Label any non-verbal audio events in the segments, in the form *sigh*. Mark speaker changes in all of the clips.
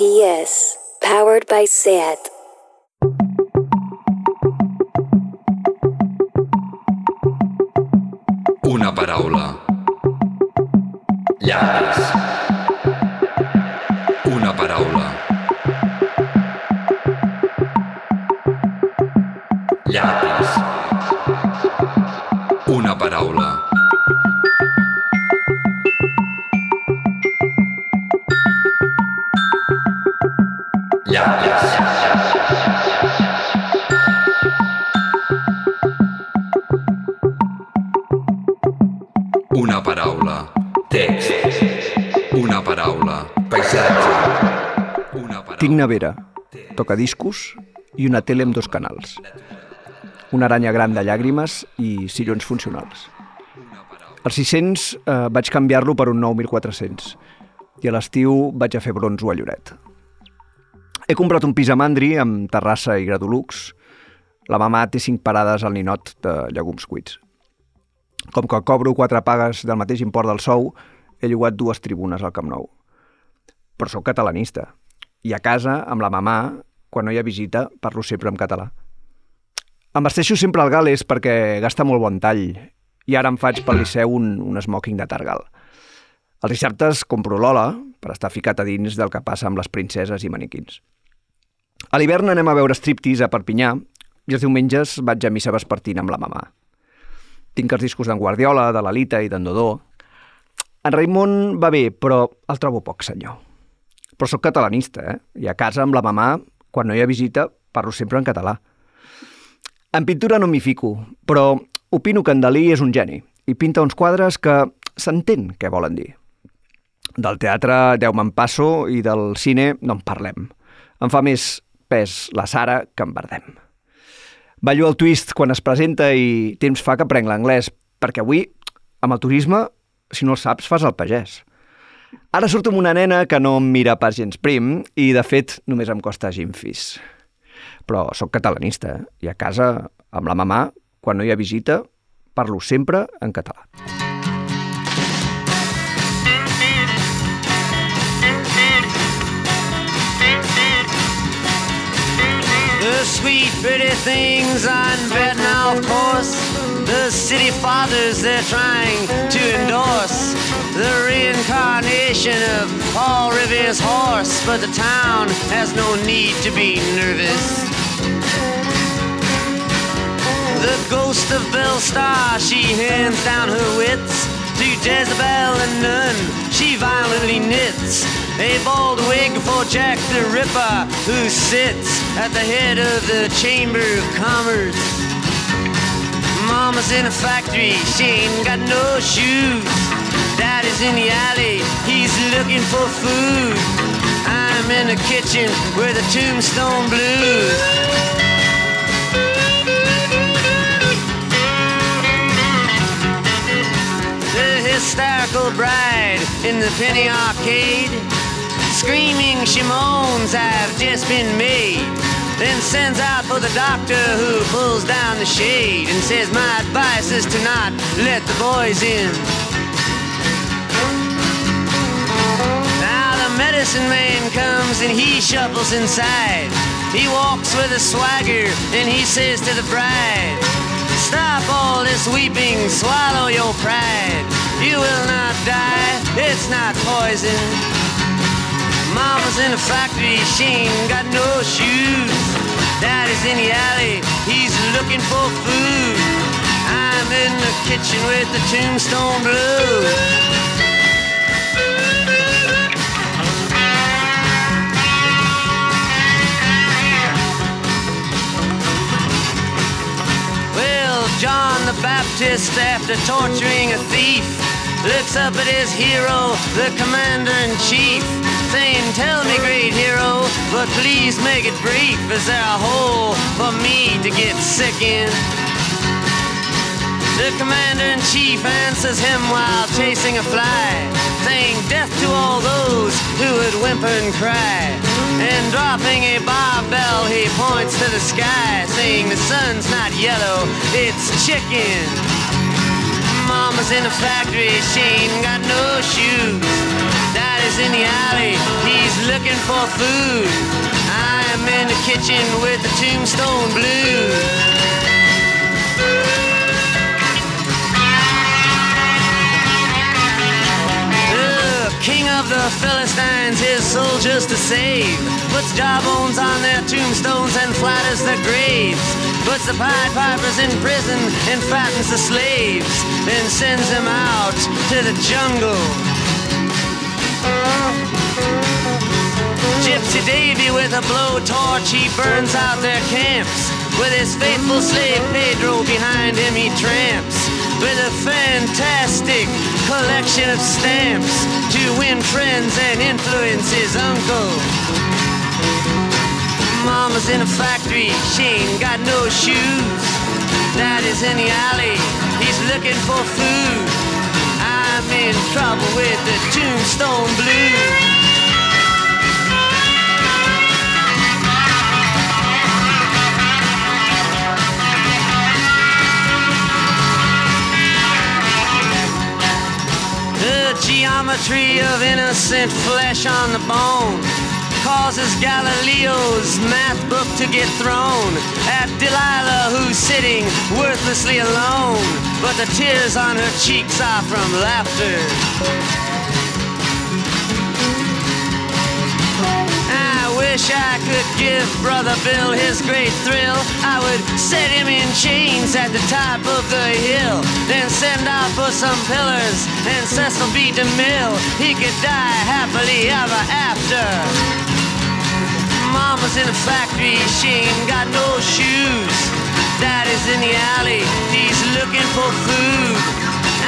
Speaker 1: SPS, powered by SAT.
Speaker 2: Una paraula. Llapis.
Speaker 3: Tinc nevera, tocadiscos i una tele amb dos canals. Una aranya gran de llàgrimes i sillons funcionals. Al 600 eh, vaig canviar-lo per un nou 1400 i a l'estiu vaig a fer bronzo a Lloret. He comprat un pis a Mandri amb terrassa i gradolux. La mamà té cinc parades al ninot de llegums cuits. Com que cobro quatre pagues del mateix import del sou, he llogat dues tribunes al Camp Nou. Però sóc catalanista. I a casa, amb la mamà, quan no hi ha visita, parlo sempre en català. Em vesteixo sempre al Gales perquè gasta molt bon tall i ara em faig pel Liceu un, un smoking de Targal. Els dissabtes compro l'ola per estar ficat a dins del que passa amb les princeses i maniquins. A l'hivern anem a veure striptease a Perpinyà i els diumenges vaig a missa vespertina amb la mamà. Tinc els discos d'en Guardiola, de l'Alita i d'en Dodó. En Raimon va bé, però el trobo poc senyor. Però sóc catalanista, eh? I a casa amb la mamà, quan no hi ha visita, parlo sempre en català. En pintura no m'hi fico, però opino que en Dalí és un geni i pinta uns quadres que s'entén què volen dir. Del teatre Déu me'n passo i del cine no en parlem. Em fa més pes la Sara que en Bardem. Ballo el twist quan es presenta i temps fa que prenc l'anglès, perquè avui, amb el turisme, si no el saps, fas el pagès. Ara surto amb una nena que no em mira pas gens prim i, de fet, només em costa gimfis. Però sóc catalanista i a casa, amb la mamà, quan no hi ha visita, parlo sempre en català.
Speaker 4: The sweet, pretty things on bed now, of course. The city fathers they're trying to endorse. The reincarnation of Paul Revere's horse. But the town has no need to be nervous. The ghost of Belle Star, she hands down her wits to Jezebel and Nun. She violently knits a bald wig for Jack the Ripper, who sits at the head of the Chamber of Commerce. Mama's in a factory, she ain't got no shoes. Daddy's in the alley, he's looking for food. I'm in the kitchen where the tombstone blues. The hysterical bride in the penny arcade. Screaming she moans, I've just been made. Then sends out for the doctor who pulls down the shade and says, My advice is to not let the boys in. Medicine man comes and he shuffles inside. He walks with a swagger and he says to the bride, Stop all this weeping, swallow your pride. You will not die, it's not poison. Mama's in a factory, she ain't got no shoes. Daddy's in the alley, he's looking for food. I'm in the kitchen with the tombstone blues. John the Baptist, after torturing a thief, looks up at his hero, the commander in chief, saying, Tell me, great hero, but please make it brief. Is there a hole for me to get sick in? The commander in chief answers him while chasing a fly, saying, Death to all those who would whimper and cry. And dropping a barbell, he points to the sky, saying, The sun's not yellow, it's chicken. Mama's in a factory, she ain't got no shoes. Daddy's in the alley, he's looking for food. I'm in the kitchen with the tombstone blues. The Philistines, his soldiers to save. Puts jawbones on their tombstones and flatters their graves. Puts the Pied Pipers in prison and fattens the slaves. Then sends them out to the jungle. Gypsy Davy with a blowtorch, he burns out their camps. With his faithful slave Pedro behind him, he tramps. With a fantastic collection of stamps to win friends and influence his uncle. Mama's in a factory, she ain't got no shoes. Daddy's in the alley, he's looking for food. I'm in trouble with the tombstone blues. The geometry of innocent flesh on the bone causes Galileo's math book to get thrown at Delilah, who's sitting worthlessly alone. But the tears on her cheeks are from laughter. Wish I could give Brother Bill his great thrill. I would set him in chains at the top of the hill, then send out for some pillars and Cecil B. DeMille. He could die happily ever after. Mama's in the factory, she ain't got no shoes. Daddy's in the alley, he's looking for food.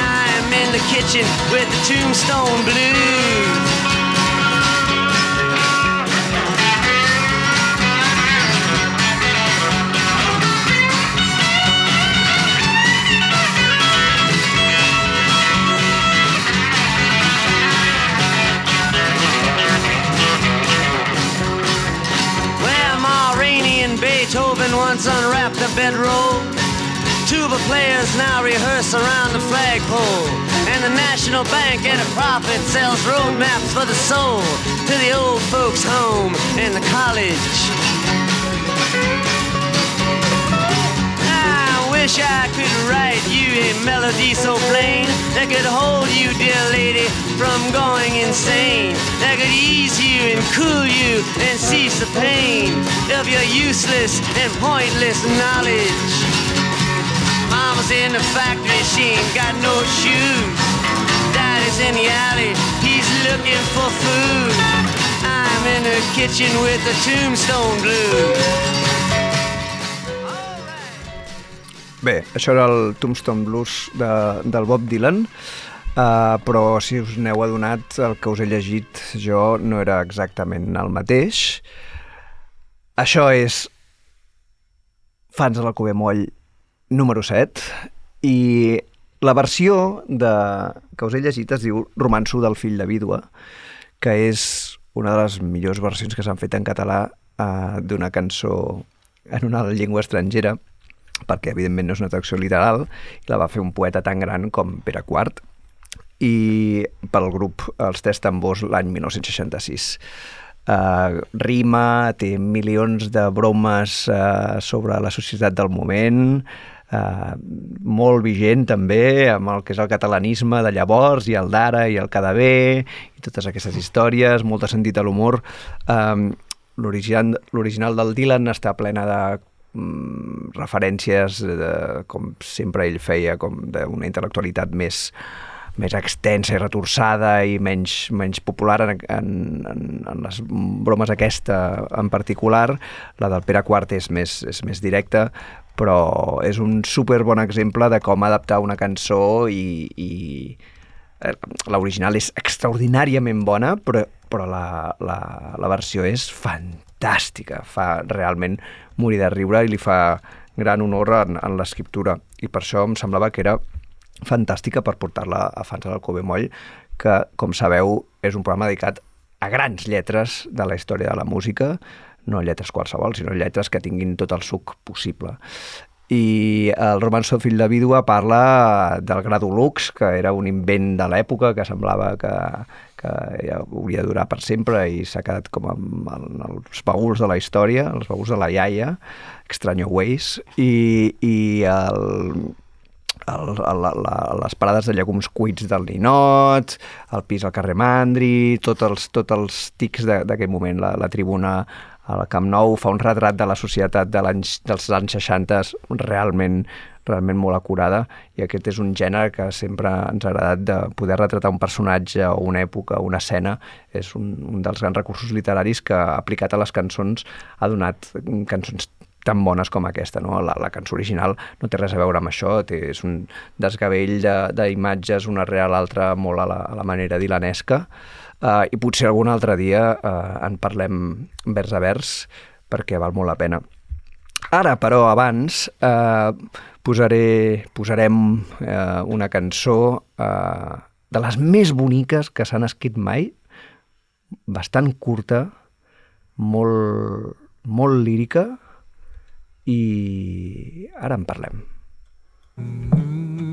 Speaker 4: I'm in the kitchen with the tombstone blues. A bedroll. Tuba players now rehearse around the flagpole. And the National Bank at a profit sells road maps for the soul to the old folks' home and the college. Wish I could write you a melody so plain that could hold you, dear lady, from going insane. That could ease you and cool you and cease the pain of your useless and pointless knowledge. Mama's in the factory, she ain't got no shoes. Daddy's in the alley, he's looking for food. I'm in the kitchen with the tombstone blues.
Speaker 3: Bé, això era el Tombstone Blues de, del Bob Dylan, uh, però si us n'heu adonat, el que us he llegit jo no era exactament el mateix. Això és Fans de la Cove Moll número 7 i la versió de, que us he llegit es diu Romanço del fill de vídua, que és una de les millors versions que s'han fet en català uh, d'una cançó en una llengua estrangera perquè evidentment no és una traducció literal, i la va fer un poeta tan gran com Pere IV, i pel grup Els Tres Tambors l'any 1966. Uh, rima, té milions de bromes uh, sobre la societat del moment, uh, molt vigent també amb el que és el catalanisme de llavors i el d'ara i el cada bé i totes aquestes històries, molt de sentit de l'humor. Um, L'original l'original del Dylan està plena de mm, referències de, com sempre ell feia com d'una intel·lectualitat més més extensa i retorçada i menys, menys popular en, en, en, en les bromes aquesta en particular. La del Pere IV és més, és més directa, però és un super bon exemple de com adaptar una cançó i, i eh, l'original és extraordinàriament bona, però, però la, la, la versió és fantàstica, fa realment morir de riure i li fa gran honor en, en l'escriptura i per això em semblava que era fantàstica per portar-la a Fans de l'Alcove Moll, que, com sabeu, és un programa dedicat a grans lletres de la història de la música, no lletres qualsevol, sinó lletres que tinguin tot el suc possible. I el romançó fill de vídua parla del gradulux, que era un invent de l'època, que semblava que, que ja hauria de durar per sempre i s'ha quedat com el, els baúls de la història, els baúls de la iaia, Extraño Ways, i, i el, el, el, la, les parades de llegums cuits del Ninot, el pis al carrer Mandri, tots els, tots els tics d'aquell moment, la, la tribuna al Camp Nou fa un retrat de la societat de l'anys, dels anys 60 realment realment molt acurada i aquest és un gènere que sempre ens ha agradat de poder retratar un personatge o una època una escena és un, un dels grans recursos literaris que aplicat a les cançons ha donat cançons tan bones com aquesta. No? La, la cançó original no té res a veure amb això, té, és un desgavell de- d'imatges una rere l'altra molt a la, a la manera dilanesca uh, i potser algun altre dia uh, en parlem vers a vers perquè val molt la pena. Ara, però, abans, eh, posaré, posarem eh, una cançó eh, de les més boniques que s'han escrit mai, bastant curta, molt, molt lírica, i ara en parlem.
Speaker 5: Mm,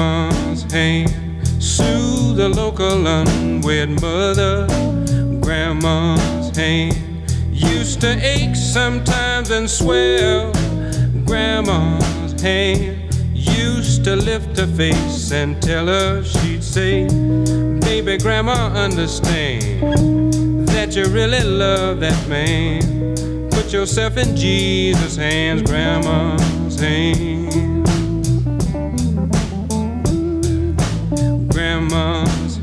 Speaker 5: Grandma's hand soothe the local unwed mother. Grandma's hand used to ache sometimes and swell. Grandma's hand used to lift her face and tell her she'd say, Baby, Grandma, understand that you really love that man. Put yourself in Jesus' hands, Grandma's hand.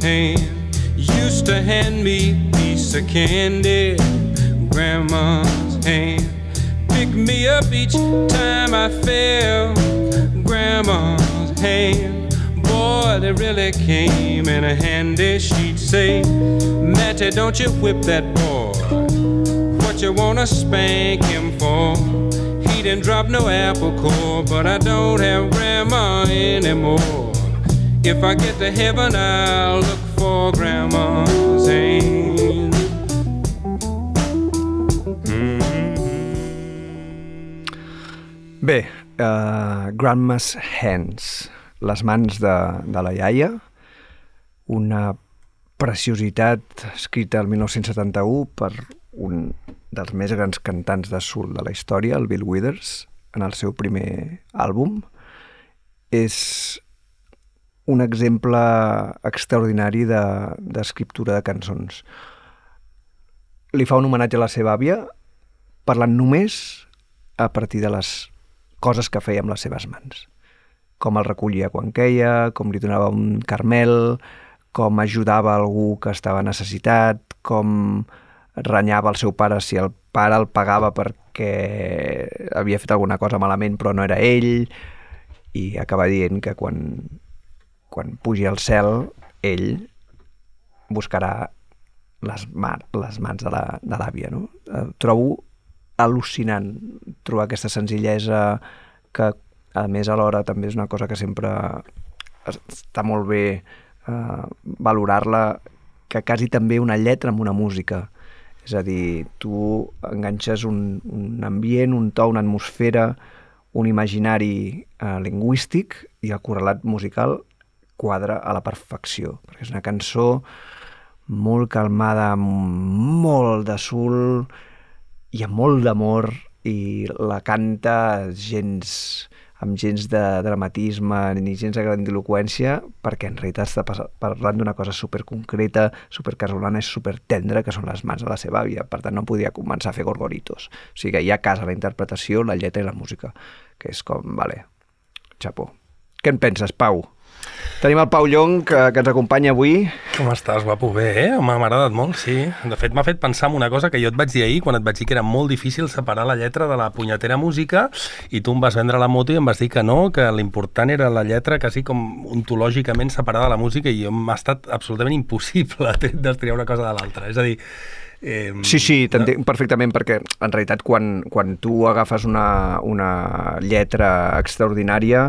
Speaker 5: Hand used to hand me a piece of candy. Grandma's hand picked me up each time I fell. Grandma's hand, boy, they really came in handy. She'd say, Matty, don't you whip that boy. What you wanna spank him for? He didn't drop no apple core, but I don't have grandma anymore. If I get to heaven, I'll look for grandma's hand.
Speaker 3: Bé, uh, Grandma's Hands, les mans de, de la iaia, una preciositat escrita el 1971 per un dels més grans cantants de soul de la història, el Bill Withers, en el seu primer àlbum. És un exemple extraordinari de- d'escriptura de, de cançons. Li fa un homenatge a la seva àvia parlant només a partir de les coses que feia amb les seves mans. Com el recollia quan queia, com li donava un carmel, com ajudava algú que estava necessitat, com renyava el seu pare si el pare el pagava perquè havia fet alguna cosa malament però no era ell, i acaba dient que quan, quan pugi al cel, ell buscarà les, ma les mans de la- de l'àvia. No? Eh, trobo al·lucinant trobar aquesta senzillesa que a més alhora també és una cosa que sempre es- està molt bé eh, valorar-la que quasi també una lletra amb una música és a dir, tu enganxes un, un ambient, un to, una atmosfera, un imaginari eh, lingüístic i el correlat musical quadra a la perfecció, perquè és una cançó molt calmada, molt de sul i amb molt d'amor i la canta gens amb gens de dramatisme ni gens de grandiloquència perquè en realitat està parlant d'una cosa superconcreta, supercasolana i supertendra que són les mans de la seva àvia. Per tant no podia començar a fer gorgoritos. O sigui que hi ha casa la interpretació, la lletra i la música que és com, vale, xapó. Què en penses, Pau? Tenim el Pau Llong, que, que ens acompanya avui.
Speaker 6: Com estàs, guapo? Bé, eh? M'ha agradat molt, sí. De fet, m'ha fet pensar en una cosa que jo et vaig dir ahir, quan et vaig dir que era molt difícil separar la lletra de la punyetera música, i tu em vas vendre la moto i em vas dir que no, que l'important era la lletra quasi com ontològicament separada de la música, i m'ha estat absolutament impossible *laughs* destriar una cosa de l'altra. És a dir,
Speaker 3: Eh, sí, sí, t'entenc perfectament, perquè en realitat quan, quan tu agafes una, una lletra extraordinària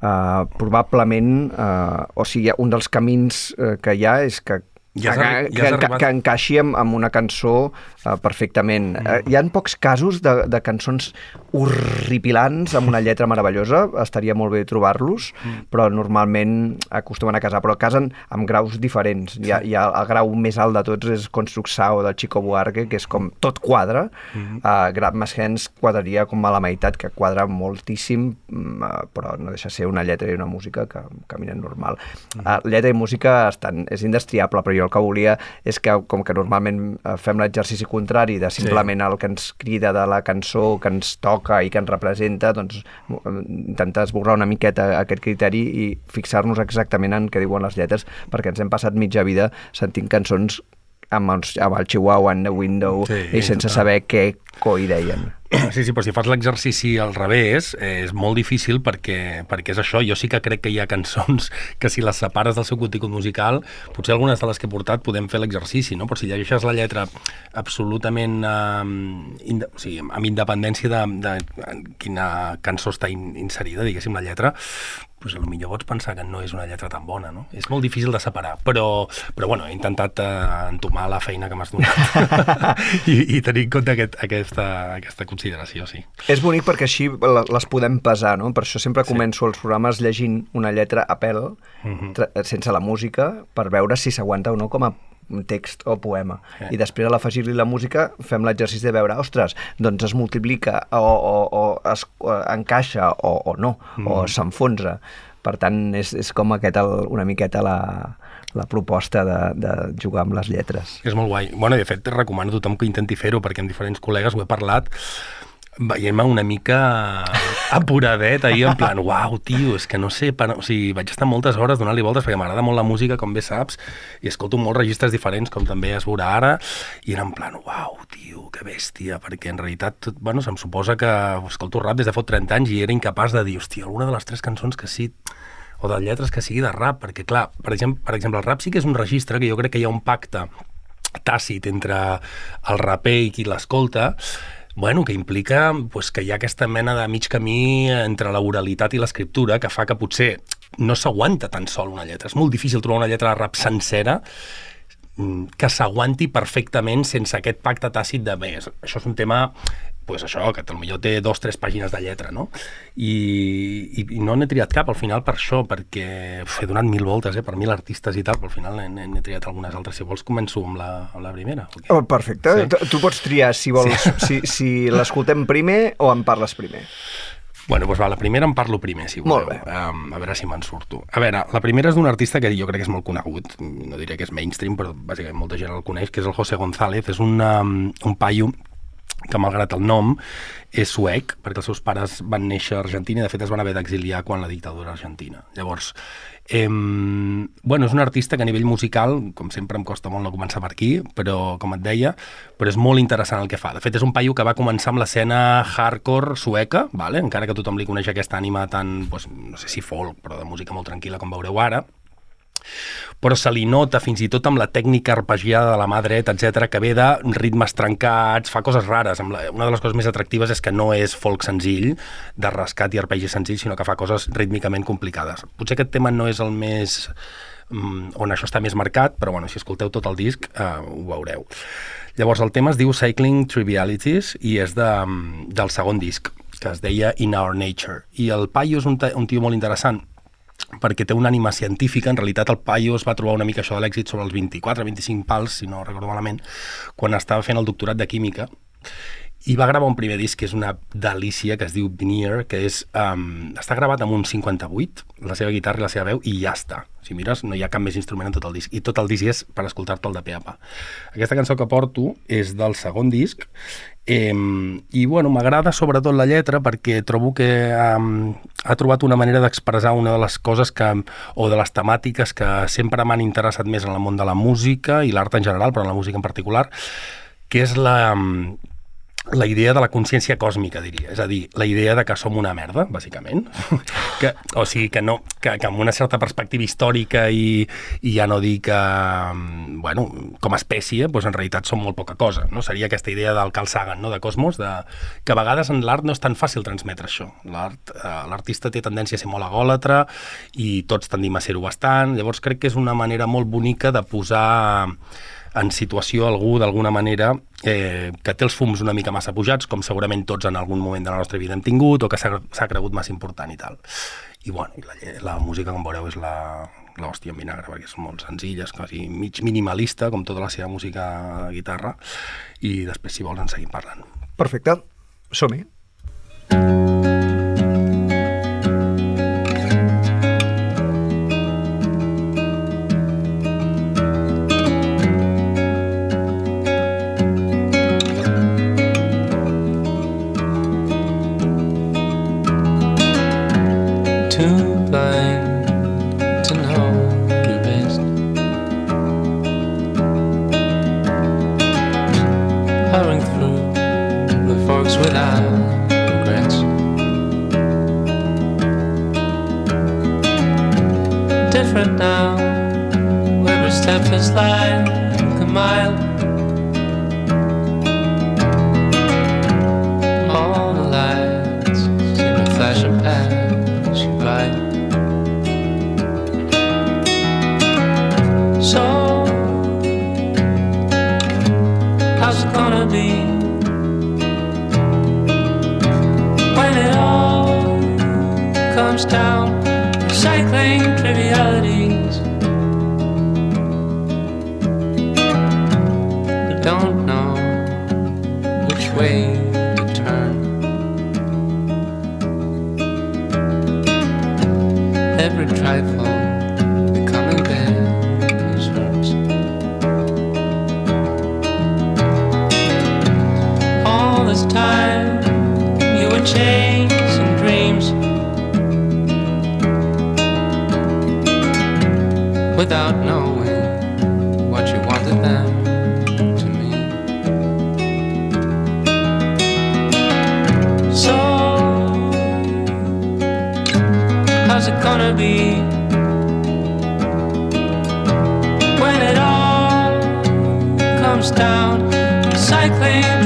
Speaker 3: Uh, probablement, uh, o sigui, un dels camins uh, que hi ha és que ja que, ja que, que, que encaixi amb, amb una cançó uh, perfectament. Mm. Uh, hi han pocs casos de, de cançons horripilants amb una lletra meravellosa, estaria molt bé trobar-los, mm. però normalment acostumen a casar, però casen amb graus diferents. Hi ha, hi ha el grau més alt de tots és Construxao del Chico Buarque, que és com tot quadre. Mm. Uh, Grab Maskens quadraria com a la meitat, que quadra moltíssim, uh, però no deixa ser una lletra i una música que caminen normal. Mm. Uh, lletra i música estan, és indestriable, però jo el que volia és que, com que normalment eh, fem l'exercici contrari de simplement sí. el que ens crida de la cançó, que ens toca i que ens representa, doncs intentar esborrar una miqueta aquest criteri i fixar-nos exactament en què diuen les lletres, perquè ens hem passat mitja vida sentint cançons amb, els, amb el Chihuahua in the window sí, i sense total. saber què coi deien. *clears throat*
Speaker 6: Sí, sí, però si fas l'exercici al revés eh, és molt difícil perquè, perquè és això. Jo sí que crec que hi ha cançons *laughs* que si les separes del seu contingut musical, potser algunes de les que he portat podem fer l'exercici, no? però si llegeixes la lletra absolutament eh, ind o sigui, amb independència de, de quina cançó està in inserida, diguéssim, la lletra, pues, potser pots pensar que no és una lletra tan bona, no? És molt difícil de separar, però, però bueno, he intentat eh, entomar la feina que m'has donat *laughs* *laughs* I, i tenir en compte aquest, aquesta, aquesta consideració, sí.
Speaker 3: És bonic perquè així les podem pesar, no? Per això sempre començo sí. els programes llegint una lletra a pèl, uh mhm. -huh. sense la música, per veure si s'aguanta o no com a un text o poema. Sí. I després a l'afegir-li la música fem l'exercici de veure, ostres, doncs es multiplica o, o, o es o encaixa o, o no, mm. o s'enfonsa. Per tant, és, és com aquest el, una miqueta la, la proposta de, de jugar amb les lletres.
Speaker 6: És molt guai. Bueno, de fet, recomano a tothom que intenti fer-ho, perquè amb diferents col·legues ho he parlat, veient-me una mica apuradet ahir, en plan, uau, tio, és que no sé, per... o sigui, vaig estar moltes hores donant-li voltes perquè m'agrada molt la música, com bé saps, i escolto molts registres diferents, com també es veurà ara, i era en plan, uau, tio, que bèstia, perquè en realitat, tot, bueno, se'm suposa que escolto rap des de fot 30 anys i era incapaç de dir, hòstia, alguna de les tres cançons que sí o de lletres que sigui de rap, perquè clar, per exemple, per exemple, el rap sí que és un registre que jo crec que hi ha un pacte tàcit entre el raper i qui l'escolta, Bueno, que implica pues, que hi ha aquesta mena de mig camí entre la oralitat i l'escriptura que fa que potser no s'aguanta tan sol una lletra. És molt difícil trobar una lletra de rap sencera mm, que s'aguanti perfectament sense aquest pacte tàcit de més. Això és un tema pues això, que potser té dos o tres pàgines de lletra, no? I, i, i no n'he triat cap al final per això, perquè uf, he donat mil voltes eh, per mil artistes i tal, però al final n'he triat algunes altres. Si vols començo amb la, amb la primera.
Speaker 3: Okay? Oh, perfecte. Sí. Tu pots triar si vols, sí. si, si l'escoltem primer o en parles primer.
Speaker 6: Bueno, doncs va, la primera en parlo primer, si voleu.
Speaker 3: Molt bé.
Speaker 6: Um, a veure si me'n surto. A veure, la primera és d'un artista que jo crec que és molt conegut, no diré que és mainstream, però bàsicament molta gent el coneix, que és el José González. És un, um, un paio que malgrat el nom és suec, perquè els seus pares van néixer a Argentina i de fet es van haver d'exiliar quan la dictadura argentina. Llavors, eh, bueno, és un artista que a nivell musical, com sempre em costa molt no començar per aquí, però com et deia, però és molt interessant el que fa. De fet, és un paio que va començar amb l'escena hardcore sueca, vale? encara que tothom li coneix aquesta ànima tan, pues, no sé si folk, però de música molt tranquil·la com veureu ara, però se li nota fins i tot amb la tècnica arpegiada de la mà dreta, etc que ve de ritmes trencats, fa coses rares. Una de les coses més atractives és que no és folk senzill, de rescat i arpegi senzill, sinó que fa coses rítmicament complicades. Potser aquest tema no és el més mm, on això està més marcat, però bueno, si escolteu tot el disc eh, ho veureu. Llavors el tema es diu Cycling Trivialities i és de, mm, del segon disc, que es deia In Our Nature. I el paio és un, un tio molt interessant, perquè té una ànima científica, en realitat el paio es va trobar una mica això de l'èxit sobre els 24-25 pals, si no recordo malament, quan estava fent el doctorat de química, i va gravar un primer disc que és una delícia, que es diu Veneer, que és, um, està gravat amb un 58, la seva guitarra i la seva veu, i ja està. Si mires, no hi ha cap més instrument en tot el disc, i tot el disc és per escoltar-te'l de pe a pa. Aquesta cançó que porto és del segon disc, eh, i bueno, m'agrada sobretot la lletra perquè trobo que um, ha trobat una manera d'expressar una de les coses que, o de les temàtiques que sempre m'han interessat més en el món de la música i l'art en general, però en la música en particular, que és la, la idea de la consciència còsmica, diria. És a dir, la idea de que som una merda, bàsicament. *laughs* que, o sigui, que, no, que, que amb una certa perspectiva històrica i, i ja no dir que, bueno, com a espècie, doncs en realitat som molt poca cosa. No? Seria aquesta idea del Carl Sagan, no? de cosmos, de, que a vegades en l'art no és tan fàcil transmetre això. L'art, eh, L'artista té tendència a ser molt agòlatra i tots tendim a ser-ho bastant. Llavors crec que és una manera molt bonica de posar en situació algú d'alguna manera eh, que té els fums una mica massa pujats, com segurament tots en algun moment de la nostra vida hem tingut, o que s'ha cregut massa important i tal. I bueno, i la, la música, com veureu, és la, l'hòstia en vinagre, perquè és molt senzilla, és quasi mig minimalista, com tota la seva música de guitarra, i després, si vols, en seguim parlant.
Speaker 3: Perfecte, som-hi.
Speaker 7: too without knowing what you wanted them to mean. So how's it gonna be when it all comes down recycling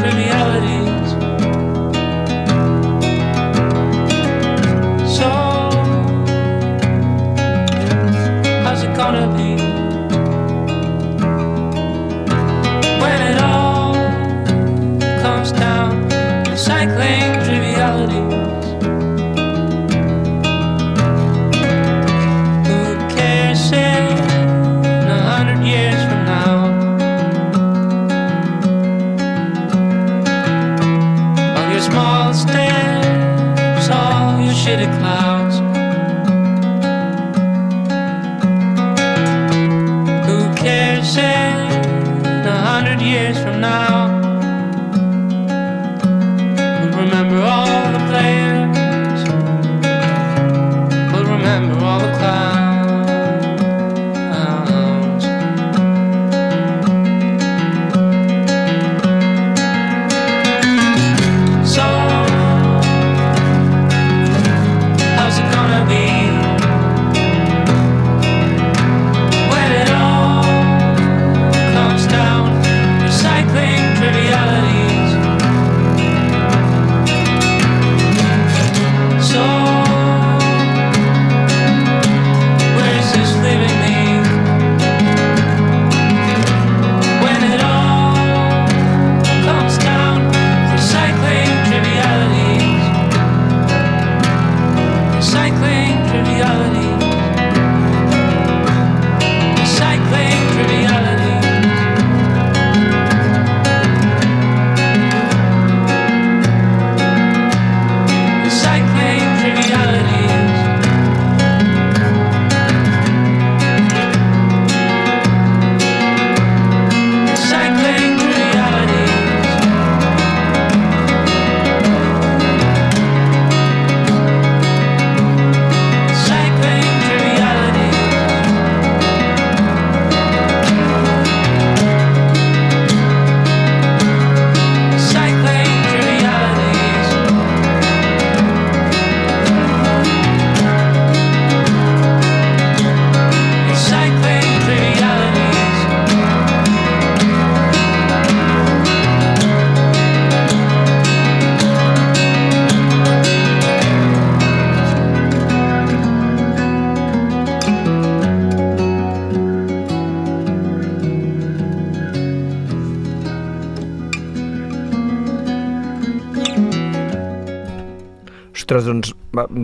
Speaker 3: Ostres, doncs,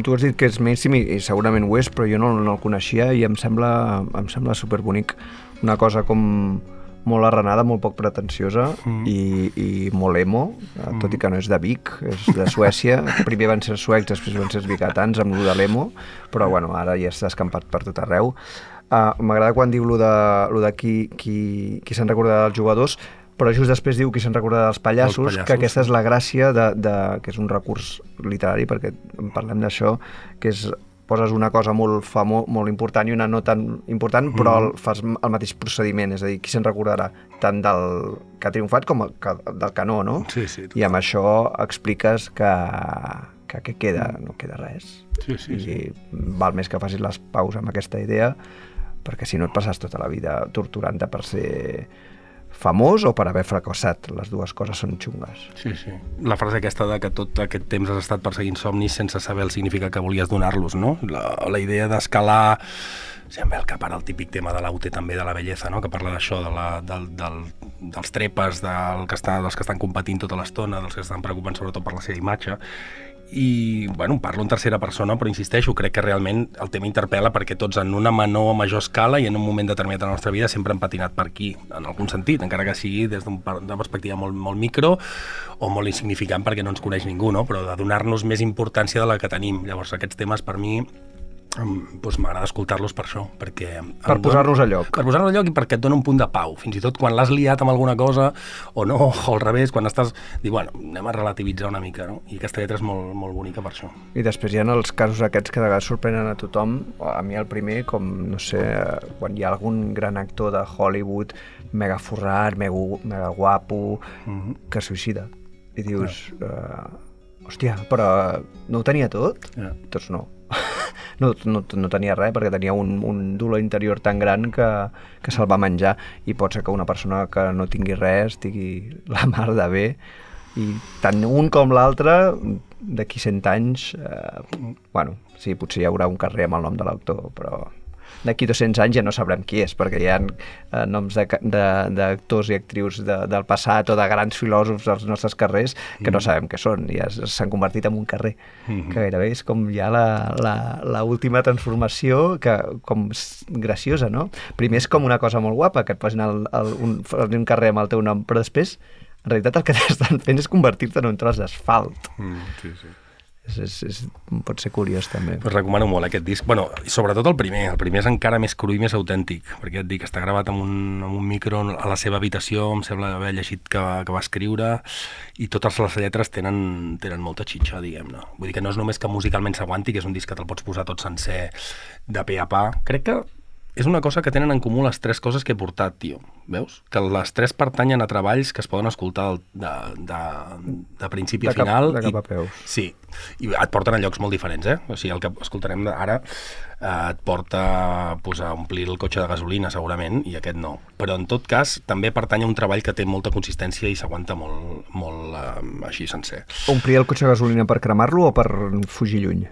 Speaker 3: tu has dit que és mainstream i, i segurament ho és, però jo no, no el coneixia i em sembla, em sembla superbonic. Una cosa com molt arrenada, molt poc pretensiosa mm. i, i molt emo, mm. tot i que no és de Vic, és de Suècia. *laughs* Primer van ser suecs, després van ser els bicatans amb lo de l'emo, però bueno, ara ja està escampat per tot arreu. Uh, M'agrada quan diu lo de, lo de qui, qui, qui se'n recorda dels jugadors, però just després diu qui se'n recorda dels pallassos,
Speaker 6: pallassos,
Speaker 3: que aquesta
Speaker 6: sí.
Speaker 3: és la gràcia de, de, que és un recurs literari, perquè en parlem d'això, que és poses una cosa molt famo, molt important i una no tan important, però
Speaker 6: Mm.
Speaker 3: el, fas el mateix procediment, és a dir, qui se'n recordarà tant del que ha triomfat com el, que, del que no, no?
Speaker 6: Sí, sí,
Speaker 3: I amb això expliques que, que què queda? No queda res.
Speaker 6: Sí, sí, sí.
Speaker 3: I val més que facis les paus amb aquesta idea, perquè si no et passes tota la vida torturant-te per ser famós o per haver fracassat. Les dues coses són xungues.
Speaker 6: Sí, sí. La frase aquesta de que tot aquest temps has estat perseguint somnis sense saber el significat que volies donar-los, no? La, la idea d'escalar... Sí, em ve al cap el típic tema de l'Aute també, de la bellesa, no? que parla d'això, de la, del, del, dels trepes, del que està, dels que estan competint tota l'estona, dels que estan preocupant sobretot per la seva imatge, i bueno, parlo en tercera persona però insisteixo, crec que realment el tema interpel·la perquè tots en una menor o major escala i en un moment determinat de la nostra vida sempre hem patinat per aquí, en algun sentit encara que sigui des d'una perspectiva molt, molt micro o molt insignificant perquè no ens coneix ningú, no? però de donar-nos més importància de la que tenim llavors aquests temes per mi doncs m'agrada escoltar-los per això perquè
Speaker 3: Per posar-nos a lloc.
Speaker 6: per posar-nos a lloc i perquè et dona un punt de pau fins i tot quan l'has liat amb alguna cosa o no, *laughs* o al revés, quan estàs dir, bueno, anem a relativitzar una mica no? i aquesta lletra és molt, molt bonica per això
Speaker 3: I després hi ha els casos aquests que de vegades sorprenen a tothom, a mi el primer, com, no sé, eh, quan hi ha algun gran actor de Hollywood mega forrat, mega, mega guapo, que es suïcida. I dius, uh, hòstia, però no ho tenia tot?
Speaker 6: Ja.
Speaker 3: Doncs no. No, no, no tenia res perquè tenia un, un dolor interior tan gran que, que se'l va menjar. I pot ser que una persona que no tingui res estigui *laughs* la mar de bé. I tant un com l'altre d'aquí 100 anys eh, bueno, sí, potser hi haurà un carrer amb el nom de l'autor però d'aquí 200 anys ja no sabrem qui és perquè hi ha eh, noms d'actors i actrius de, del passat o de grans filòsofs als nostres carrers que no sabem què són i ja s'han convertit en un carrer que gairebé és com ja la, la, la última transformació que com graciosa, no? Primer és com una cosa molt guapa que et posin el, el, un, un carrer amb el teu nom, però després en realitat el que *laughs* t'estan fent és convertir-te en un tros d'asfalt.
Speaker 6: mm, sí, sí.
Speaker 3: És, és, és, pot ser curiós també.
Speaker 6: Pues recomano molt aquest disc. Bueno, sobretot el primer. El primer és encara més cru i més autèntic, perquè et dic, està gravat amb un, amb un micro a la seva habitació, em sembla haver llegit que, que va escriure, i totes les lletres tenen, tenen molta xitxa, diguem-ne. Vull dir que no és només que musicalment s'aguanti, que és un disc que te'l pots posar tot sencer de pe a pa. Crec que és una cosa que tenen en comú les tres coses que he portat, tio. Veus? Que les tres pertanyen a treballs que es poden escoltar de, de, de principi
Speaker 3: De
Speaker 6: a
Speaker 3: cap-
Speaker 6: final.
Speaker 3: de cap
Speaker 6: i-
Speaker 3: a peus.
Speaker 6: Sí, i et porten a llocs molt diferents, eh? O sigui, el que escoltarem ara eh, et porta pues, a omplir el cotxe de gasolina, segurament, i aquest no. Però, en tot cas, també pertany a un treball que té molta consistència i s'aguanta molt, molt eh, així sencer.
Speaker 3: Omplir el cotxe de gasolina per cremar-lo o per fugir lluny?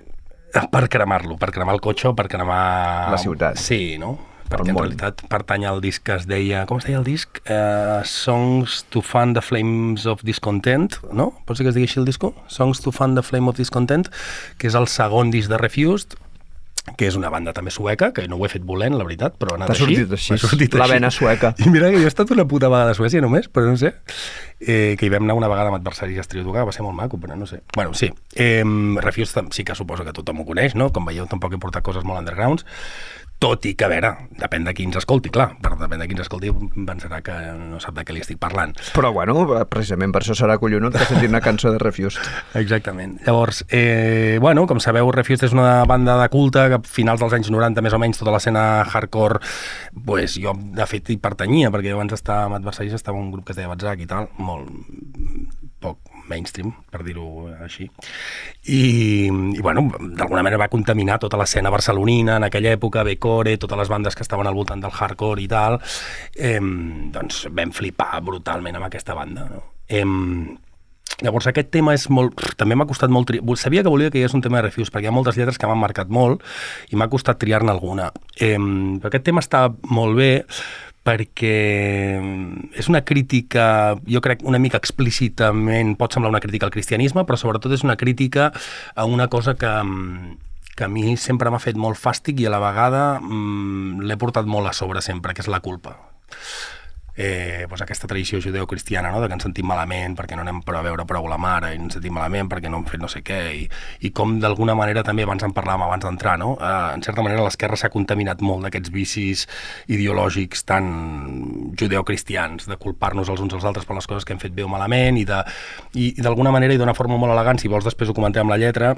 Speaker 6: Per cremar-lo, per cremar el cotxe o per cremar...
Speaker 3: La ciutat.
Speaker 6: Sí, no? Perquè en realitat pertany al disc que es deia... Com es deia el disc? Uh, Songs to fan the flames of discontent, no? Pot ser que es digui així el disco? Songs to fan the flame of discontent, que és el segon disc de Refused, que és una banda també sueca, que no ho he fet volent, la veritat, però ha anat així.
Speaker 3: sortit així,
Speaker 6: M'ha sortit
Speaker 3: la
Speaker 6: així.
Speaker 3: vena sueca.
Speaker 6: I mira que jo he estat una puta vegada a Suècia només, però no sé. Eh, que hi vam anar una vegada amb adversaris a Estrio tocar, va ser molt maco, però no sé. Bueno, sí. Eh, Refuse sí que suposo que tothom ho coneix, no? Com veieu, tampoc he portat coses molt undergrounds. Tot i que, a veure, depèn de qui ens escolti, clar. Per depèn de qui ens escolti pensarà que no sap de què li estic parlant.
Speaker 3: Però bueno, precisament per això serà collonut que sentir una cançó de Refused. *laughs*
Speaker 6: Exactament. Llavors, eh, bueno, com sabeu, Refused és una banda de culte que a finals dels anys 90, més o menys, tota l'escena hardcore, pues, jo, de fet, hi pertanyia, perquè abans d'estar amb adversaris estava un grup que es deia Batzak i tal, molt poc mainstream, per dir-ho així. I, i bueno, d'alguna manera va contaminar tota l'escena barcelonina en aquella època, Becore, totes les bandes que estaven al voltant del hardcore i tal, eh, doncs vam flipar brutalment amb aquesta banda. No? Eh, Llavors aquest tema és molt... També m'ha costat molt... Tri... Sabia que volia que hi hagués un tema de Refuse, perquè hi ha moltes lletres que m'han marcat molt i m'ha costat triar-ne alguna. Eh, però aquest tema està molt bé perquè és una crítica, jo crec, una mica explícitament, pot semblar una crítica al cristianisme, però sobretot és una crítica a una cosa que, que a mi sempre m'ha fet molt fàstic i a la vegada mm, l'he portat molt a sobre sempre, que és la culpa eh, doncs aquesta tradició judeocristiana, no? de que ens sentim malament perquè no anem a veure prou la mare i ens sentim malament perquè no hem fet no sé què i, i com d'alguna manera també abans en parlàvem abans d'entrar, no? eh, en certa manera l'esquerra s'ha contaminat molt d'aquests vicis ideològics tan judeocristians, de culpar-nos els uns als altres per les coses que hem fet bé o malament i d'alguna manera i d'una forma molt elegant, si vols després ho comentem amb la lletra,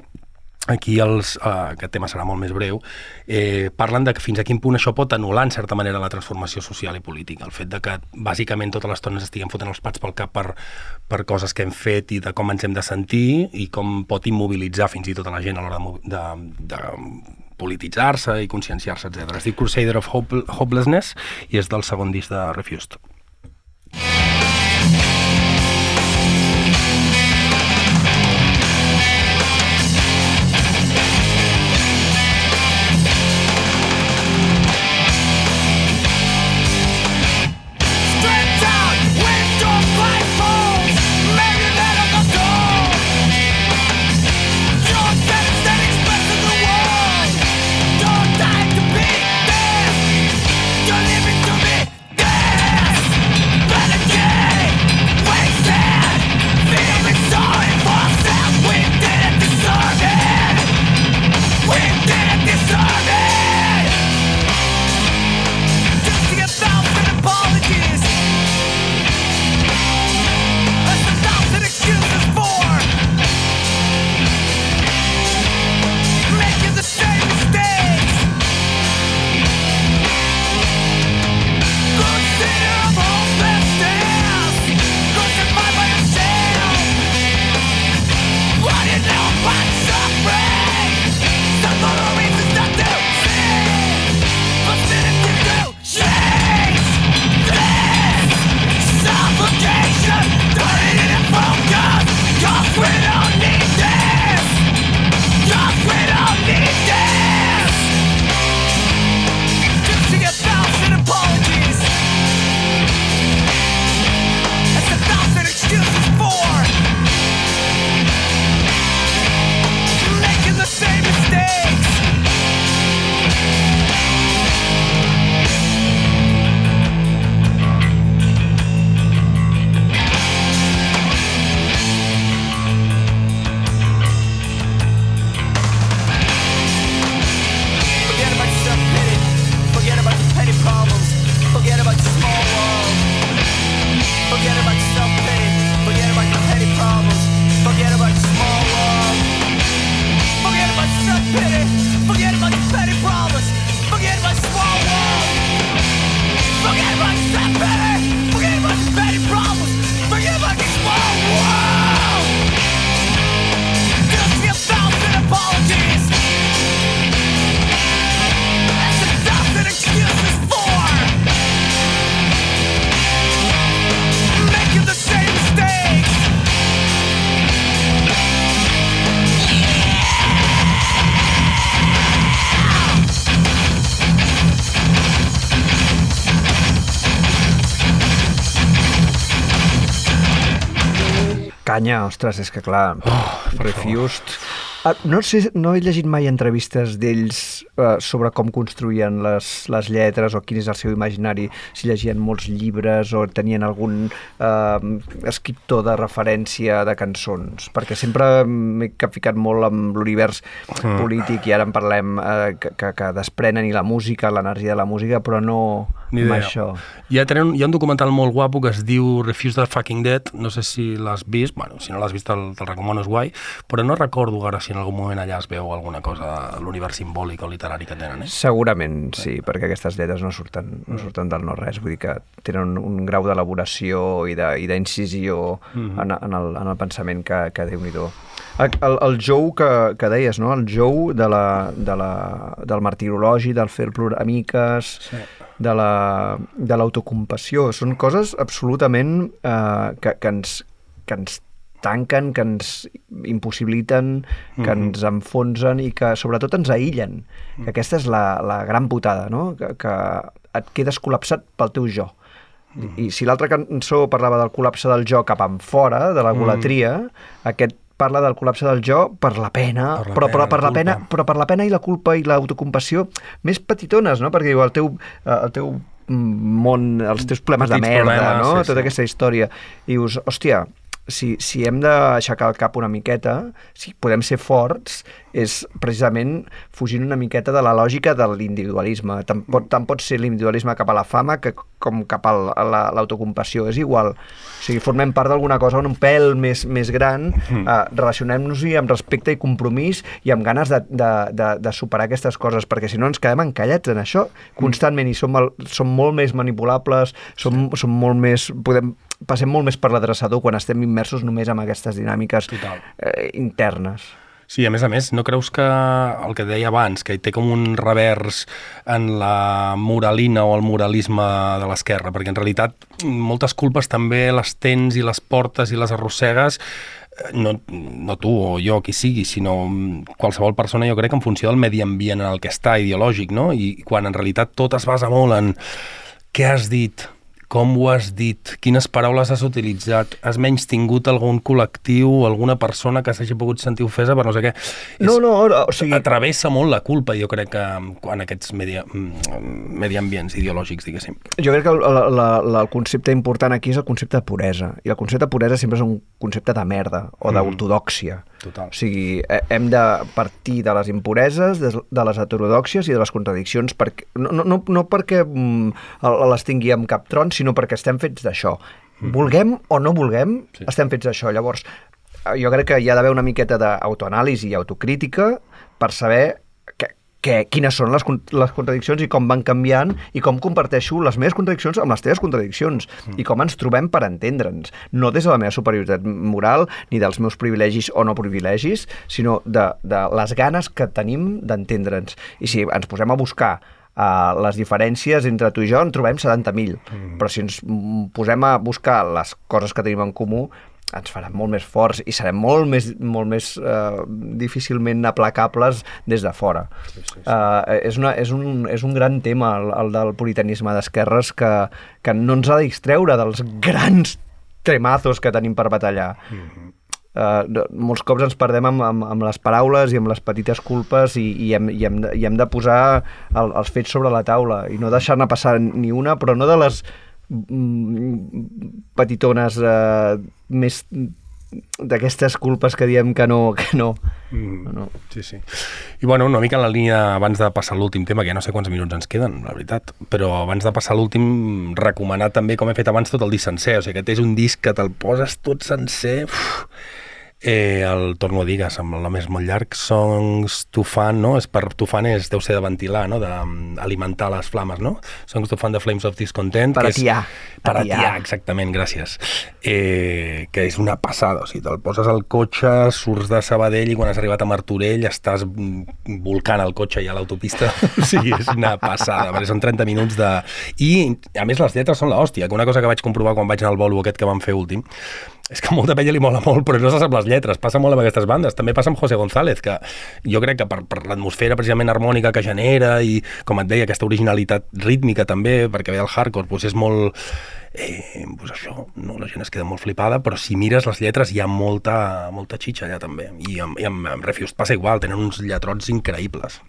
Speaker 6: aquí els, uh, aquest tema serà molt més breu, eh, parlen de que fins a quin punt això pot anul·lar en certa manera la transformació social i política. El fet de que bàsicament tota l'estona ens estiguem fotent els pats pel cap per, per coses que hem fet i de com ens hem de sentir i com pot immobilitzar fins i tot a la gent a l'hora de, de, de polititzar-se i conscienciar-se, etc. Es diu Crusader of Hope, Hopelessness i és del segon disc de Refused.
Speaker 3: Canya, ostres, és que clar, oh, Refused... Ah, no sé, no he llegit mai entrevistes d'ells eh, sobre com construïen les, les lletres o quin és el seu imaginari, si llegien molts llibres o tenien algun eh, escriptor de referència de cançons, perquè sempre m'he capficat molt amb l'univers
Speaker 6: Mm.
Speaker 3: polític i ara en parlem eh, que, que, que desprenen i la música, l'energia de la música, però no
Speaker 6: Ni
Speaker 3: amb això.
Speaker 6: Hi ha, tenen, hi ha un documental molt guapo que es diu Refuse the Fucking Dead, no sé si l'has vist, bueno, si no l'has vist te'l te recomano, és guai, però no recordo ara si en algun moment allà es veu alguna cosa de l'univers simbòlic o literari que tenen, eh?
Speaker 3: Segurament sí, perquè aquestes lletres no surten, no surten del no-res, vull dir que tenen un, un grau d'elaboració i de- i d'incisió en, en, el, en el pensament que, que déu-n'hi-do. El, el, el jou que, que deies, no? el jou de la, de la, del martirologi, del fer pluramiques, sí. de la- de l'autocompassió, són coses absolutament eh, que, que ens, que ens tanquen, que ens impossibiliten, que
Speaker 6: Mhm.
Speaker 3: ens enfonsen i que sobretot ens aïllen. Que aquesta és la, la gran putada, no? Que, que et quedes col·lapsat pel teu jo.
Speaker 6: Mhm.
Speaker 3: I, I si l'altra cançó parlava del col·lapse del jo cap en fora, de la golatria, aquest parla del col·lapse del jo per la pena,
Speaker 6: Per la
Speaker 3: però,
Speaker 6: pena,
Speaker 3: però, per
Speaker 6: la
Speaker 3: la pena,
Speaker 6: culpa.
Speaker 3: però per la pena i la culpa i l'autocompassió més petitones, no? Perquè diu, el teu, eh, el teu mm, món, els teus problemes
Speaker 6: Petits
Speaker 3: de merda,
Speaker 6: problemes,
Speaker 3: no?
Speaker 6: sí,
Speaker 3: Tota
Speaker 6: sí.
Speaker 3: aquesta història. I dius, hòstia, si, si hem d'aixecar el cap una miqueta, si podem ser forts, és precisament fugint una miqueta de la lògica de l'individualisme. Tant, pot, tant pot ser l'individualisme cap a la fama que, com cap a la- a la- l'autocompassió. És igual. O sigui, formem part d'alguna cosa un pèl més, més gran, eh, relacionem-nos-hi amb respecte i compromís i amb ganes de, de, de, de superar aquestes coses, perquè si no ens quedem encallats en això constantment i som, el, som molt més manipulables, som, som molt més... Podem, passem molt més per l'adreçador quan estem immersos només en aquestes dinàmiques
Speaker 6: Total.
Speaker 3: eh, internes.
Speaker 6: Sí, a més a més, no creus que el que deia abans, que té com un revers en la moralina o el moralisme de l'esquerra, perquè en realitat moltes culpes també les tens i les portes i les arrossegues eh, no, no tu o jo, qui sigui, sinó qualsevol persona, jo crec, en funció del medi ambient en el que està, ideològic, no? I quan en realitat tot es basa molt en què has dit, com ho has dit, quines paraules has utilitzat, has menys tingut algun col·lectiu, alguna persona que s'hagi pogut sentir ofesa per no sé què.
Speaker 3: No,
Speaker 6: És-
Speaker 3: no, o sigui...
Speaker 6: Atravessa molt la culpa, jo crec, que quan aquests medi, mm, mediambients ideològics, diguéssim.
Speaker 3: Jo crec que el, la, la, la, el concepte important aquí és el concepte de puresa. I el concepte de puresa sempre és un concepte de merda o d'ortodòxia.
Speaker 6: Total.
Speaker 3: O sigui, hem de partir de les impureses, de, de les heterodòxies i de les contradiccions, perquè, no, no, no, no perquè mm, les tingui amb cap tron, sinó perquè estem fets d'això. Vulguem o no vulguem,
Speaker 6: Sí.
Speaker 3: estem fets d'això. Llavors, eh, jo crec que hi ha d'haver una miqueta d'autoanàlisi i autocrítica per saber que, que, quines són les, les contradiccions i com van canviant i com comparteixo les meves contradiccions amb les teves contradiccions i com ens trobem per entendre'ns. No des de la meva superioritat moral ni dels meus privilegis o no privilegis, sinó de, de les ganes que tenim d'entendre'ns. I si ens posem a buscar uh, les diferències entre tu i jo en trobem 70.000, mm. però si ens posem a buscar les coses que tenim en comú ens faran molt més forts i serem molt més, molt més uh, difícilment aplacables des de fora. Sí, sí, sí. Uh, és, una, és, un, és un gran tema, el, el del puritanisme d'esquerres, que, que no ens ha de distreure dels grans temazos que tenim per batallar. Mm -hmm. Uh, molts cops ens perdem amb, amb, amb les paraules i amb les petites culpes i, i, hem, i, hem, de, i hem de posar el, els fets sobre la taula i no deixar-ne passar ni una, però no de les mm, petitones uh, més d'aquestes culpes que diem que no, que no.
Speaker 6: Mm.
Speaker 3: no, no.
Speaker 6: Sí, sí. I bueno, una mica en la línia abans de passar l'últim tema, que ja no sé quants minuts ens queden, la veritat, però abans de passar l'últim, recomanar també, com he fet abans, tot el disc sencer. O sigui, aquest és un disc que te'l poses tot sencer... Uf, Eh, el torno a dir, que amb el nom és molt llarg, Songs to Fan, no? És per to fan és, deu ser de ventilar, no? D'alimentar les flames, no? Songs to Fan de Flames of Discontent.
Speaker 3: Per atiar,
Speaker 6: Per
Speaker 3: atiar.
Speaker 6: exactament, gràcies. Eh, que és una passada, o sigui, te'l poses al cotxe, surts de Sabadell i quan has arribat a Martorell estàs mm, volcant el cotxe ja a l'autopista. *laughs* o sigui, és una passada, perquè són 30 minuts de... I, a més, les lletres són l'hòstia, que una cosa que vaig comprovar quan vaig anar al bolo aquest que vam fer últim, és que molta penya li mola molt, però no se sap les lletres. Passa molt amb aquestes bandes. També passa amb José González, que jo crec que per, per l'atmosfera precisament harmònica que genera i, com et deia, aquesta originalitat rítmica també, perquè ve el hardcore, doncs és molt... Eh, doncs això, no, la gent es queda molt flipada, però si mires les lletres hi ha molta, molta xitxa allà també. I amb, i amb, amb Refused passa igual, tenen uns lletrots increïbles.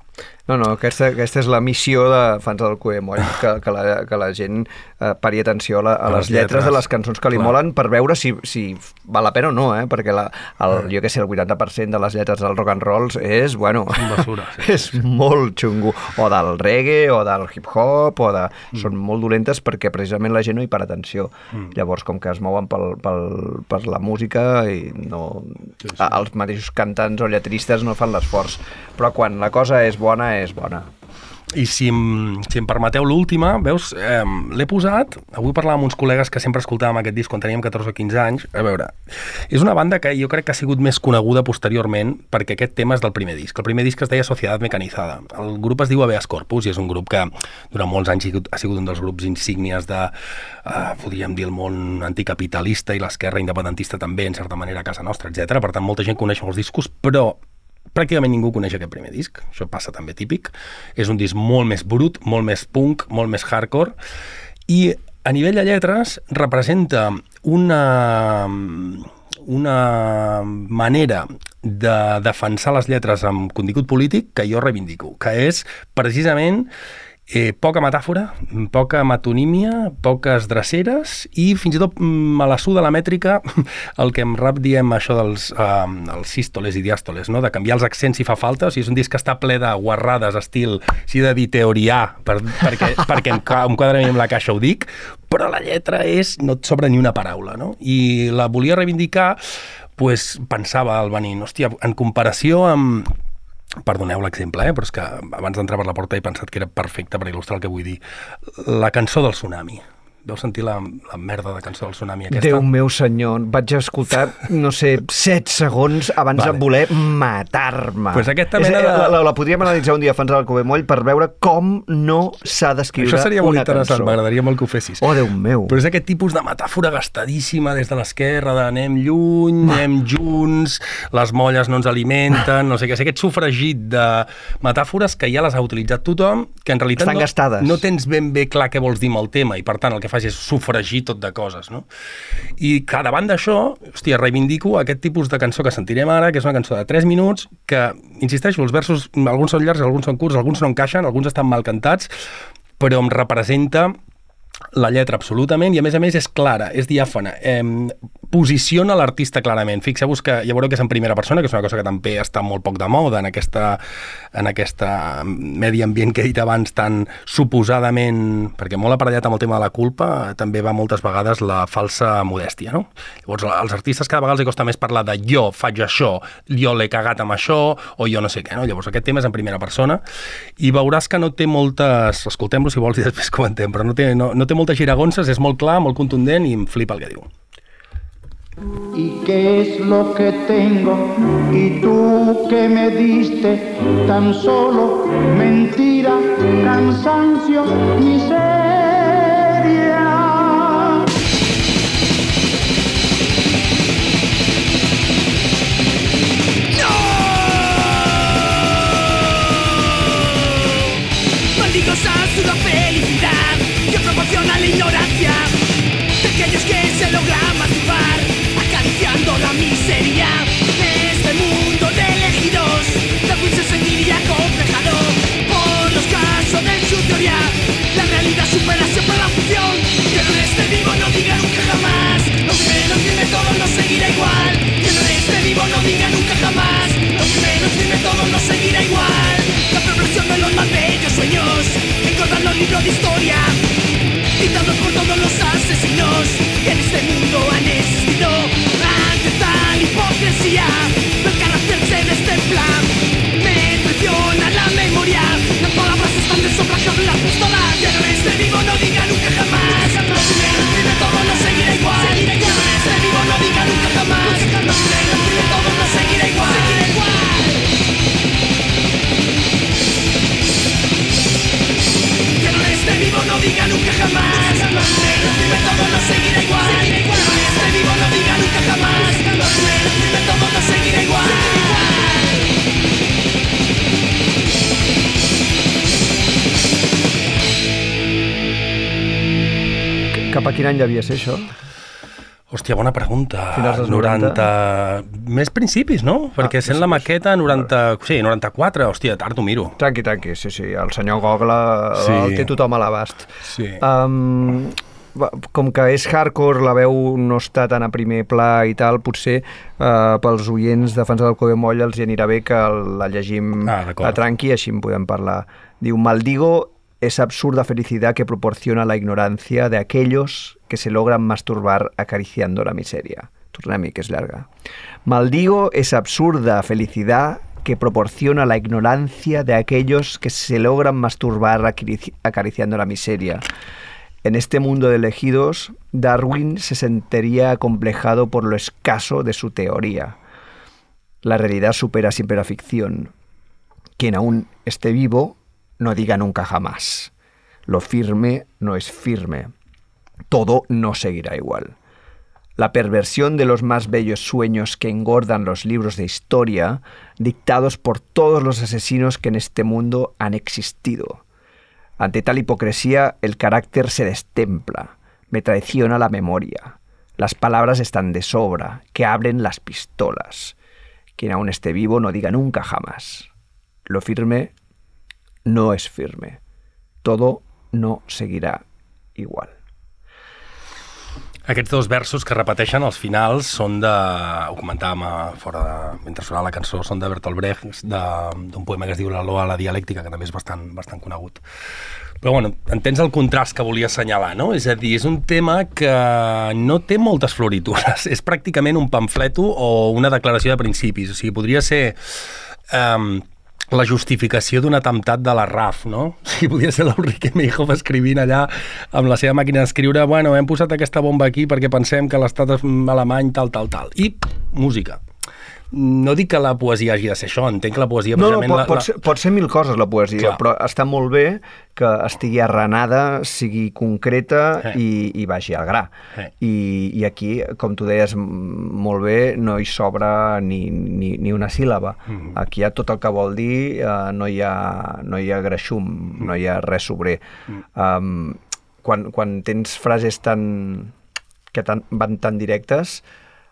Speaker 3: No, no, aquesta, aquesta és la missió de fans del Cuemoll, que, que, la, que la gent eh, pari atenció a, la, a, les
Speaker 6: les
Speaker 3: lletres,
Speaker 6: lletres,
Speaker 3: de les cançons que li
Speaker 6: clar.
Speaker 3: molen per veure si, si val la pena o no, eh? perquè la, el, jo que sé, el 80% de les lletres del rock and rolls és, bueno,
Speaker 6: basura, *laughs* sí,
Speaker 3: és molt xungo, o del reggae, o del hip-hop, o de...
Speaker 6: Mm.
Speaker 3: Són molt dolentes perquè precisament la gent no hi para atenció. Llavors, com que es mouen pel, pel, per la música, i no...
Speaker 6: Sí, sí.
Speaker 3: els mateixos cantants o lletristes no fan l'esforç. Però quan la cosa és bona, és bona.
Speaker 6: i si si em permeteu l'última, veus, eh, l'he posat, avui parlàvem amb uns col·legues que sempre escoltàvem aquest disc quan teníem 14 o 15 anys, a veure, és una banda que jo crec que ha sigut més coneguda posteriorment perquè aquest tema és del primer disc. El primer disc es deia Societat Mecanizada. El grup es diu Habeas Corpus i és un grup que durant molts anys ha sigut, un dels grups insígnies de, eh, podríem dir, el món anticapitalista i l'esquerra independentista també, en certa manera, a casa nostra, etc. Per tant, molta gent coneix molts discos, però pràcticament ningú coneix aquest primer disc, això passa també típic. És un disc molt més brut, molt més punk, molt més hardcore, i a nivell de lletres representa una, una manera de defensar les lletres amb contingut polític que jo reivindico, que és precisament eh, poca metàfora, poca metonímia, poques dreceres i fins i tot mm, a la suda la mètrica *laughs* el que en rap diem això dels eh, els sístoles i diàstoles, no? de canviar els accents si fa falta, o sigui, és un disc que està ple de guarrades, estil, si de dir teorià, per, perquè, *laughs* perquè em, em quadra amb la caixa ho dic, però la lletra és, no et sobra ni una paraula, no? I la volia reivindicar, pues, pensava el venint, hòstia, en comparació amb, perdoneu l'exemple, eh? però és que abans d'entrar per la porta he pensat que era perfecte per il·lustrar el que vull dir. La cançó del tsunami. Veu sentir la, la merda de cançó del tsunami aquesta?
Speaker 3: Déu meu senyor, vaig escoltar, no sé, 7 segons abans
Speaker 6: Vale.
Speaker 3: de voler matar-me.
Speaker 6: Pues aquesta mena de-
Speaker 3: la, la, la podríem analitzar un dia fans del Covemoll per veure com no s'ha d'escriure
Speaker 6: Això seria molt
Speaker 3: una
Speaker 6: interessant,
Speaker 3: cançó.
Speaker 6: m'agradaria molt que ho fessis.
Speaker 3: Oh, Déu meu.
Speaker 6: Però és aquest tipus de metàfora gastadíssima des de l'esquerra, de anem lluny, anem junts, les molles no ens alimenten, no sé què, és aquest sofregit de metàfores que ja les ha utilitzat tothom, que en realitat
Speaker 3: Estan
Speaker 6: no,
Speaker 3: gastades.
Speaker 6: no tens ben bé clar què vols dir amb el tema, i per tant el que fas és sofregir tot de coses, no? I que davant d'això, hòstia, reivindico aquest tipus de cançó que sentirem ara, que és una cançó de 3 minuts, que, insisteixo, els versos, alguns són llargs, alguns són curts, alguns no encaixen, alguns estan mal cantats, però em representa la lletra absolutament i a més a més és clara, és diàfana eh, posiciona l'artista clarament fixeu-vos que ja veureu que és en primera persona que és una cosa que també està molt poc de moda en aquesta, en aquesta medi ambient que he dit abans tan suposadament, perquè molt aparellat amb el tema de la culpa, també va moltes vegades la falsa modèstia, no? Llavors als artistes cada vegada els costa més parlar de jo faig això, jo l'he cagat amb això o jo no sé què, no? Llavors aquest tema és en primera persona i veuràs que no té moltes, escoltem-lo si vols i després comentem, però no té, no, no té moltes giragonses, és molt clar, molt contundent i em flipa el que diu.
Speaker 8: ¿Y qué es lo que tengo? Y tú que me diste tan solo mentira, cansancio, miseria.
Speaker 9: Se logran
Speaker 3: devia ser això?
Speaker 6: Hòstia, bona pregunta.
Speaker 3: Finals dels
Speaker 6: 90... Més principis, no? Perquè
Speaker 3: Ah,
Speaker 6: sent la maqueta 90... Sí, 94, hòstia, tard ho miro.
Speaker 3: Tranqui, tranqui, sí, sí, el senyor Google
Speaker 6: Sí.
Speaker 3: el té tothom a l'abast.
Speaker 6: Sí.
Speaker 3: Um, com que és hardcore, la veu no està tan a primer pla i tal, potser uh, pels oients de fans del Covemoll els hi anirà bé que la llegim
Speaker 6: Ah,
Speaker 3: a tranqui, així en podem parlar. Diu, maldigo esa absurda felicidad que proporciona la ignorancia de aquellos que se logran masturbar acariciando la miseria. Tornem-hi, que és llarga. Maldigo esa absurda felicidad que proporciona la ignorancia de aquellos que se logran masturbar acarici- acariciando la miseria. En este mundo de elegidos, Darwin se sentiría acomplejado por lo escaso de su teoría. La realidad supera siempre la ficción. Quien aún esté vivo, no diga nunca jamás. Lo firme no es firme. Todo no seguirá igual. La perversión de los más bellos sueños que engordan los libros de historia, dictados por todos los asesinos que en este mundo han existido. Ante tal hipocresía, el carácter se destempla, me traiciona la memoria. Las palabras están de sobra, que abren las pistolas. Quien aún esté vivo no diga nunca jamás. Lo firme no es firme. Todo no seguirá igual.
Speaker 6: Aquests dos versos que repeteixen als finals són de... Ho comentàvem a, fora de... mentre sonava la cançó, són de Bertolt Brecht, d'un poema que es diu La loa a la dialèctica, que també és bastant, bastant conegut. Però bueno, entens el contrast que volia assenyalar, no? És a dir, és un tema que no té moltes floritures. *laughs* És pràcticament un pamfleto o una declaració de principis. O sigui, podria ser... Um, la justificació d'un atemptat de la RAF, no? O sigui, podria ser l'Enrique Meijov escrivint allà amb la seva màquina d'escriure bueno, hem posat aquesta bomba aquí perquè pensem que l'estat alemany, tal, tal, tal. I música. No dic que la poesia hagi de ser això, entenc que la poesia...
Speaker 3: No, no, pot,
Speaker 6: la,
Speaker 3: pot, ser, pot ser mil coses la poesia,
Speaker 6: Clar.
Speaker 3: però està molt bé que estigui arrenada, sigui concreta
Speaker 6: Eh.
Speaker 3: i, i vagi al gra.
Speaker 6: Eh.
Speaker 3: I, I aquí, com tu deies molt bé, no hi sobra ni, ni, ni una síl·laba.
Speaker 6: Mm-hmm.
Speaker 3: Aquí hi ha tot el que vol dir, eh, no, hi ha, no hi ha greixum, no hi ha res sobrer.
Speaker 6: Mm.
Speaker 3: Um, quan, quan tens frases tan, que tan, van tan directes,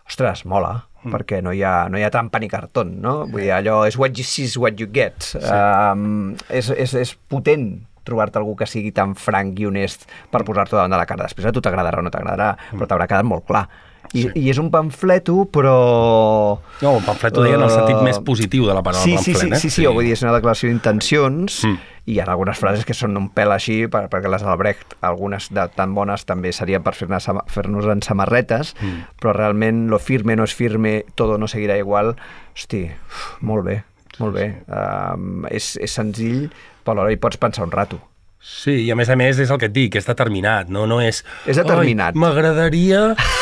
Speaker 3: ostres, mola, mm. perquè no hi, ha, no hi ha trampa ni cartón, no? Vull dir, allò és what you see is what you get. Sí. Um, és, és, és potent trobar-te algú que sigui tan franc i honest per posar-t'ho davant de la cara. Després a tu t'agradarà o no t'agradarà, però t'haurà quedat molt clar. I,
Speaker 6: Sí.
Speaker 3: I és un pamfleto, però...
Speaker 6: No, el pamflet ho deia en el sentit més positiu de la paraula
Speaker 3: sí, sí,
Speaker 6: pamflet,
Speaker 3: sí,
Speaker 6: eh?
Speaker 3: sí, sí, sí, vull dir, és una declaració d'intencions
Speaker 6: Mm.
Speaker 3: i hi ha algunes frases que són un pèl així, per, perquè les del Brecht, algunes de tan bones també serien per fer-nos fer en samarretes,
Speaker 6: Mm.
Speaker 3: però realment lo firme no és firme, todo no seguirà igual, hosti, uf, molt bé, molt bé. Um, és, és senzill, però alhora hi pots pensar un rato.
Speaker 6: Sí, i a més a més és el que et dic, és determinat, no, no és...
Speaker 3: És determinat.
Speaker 6: "Ai, M'agradaria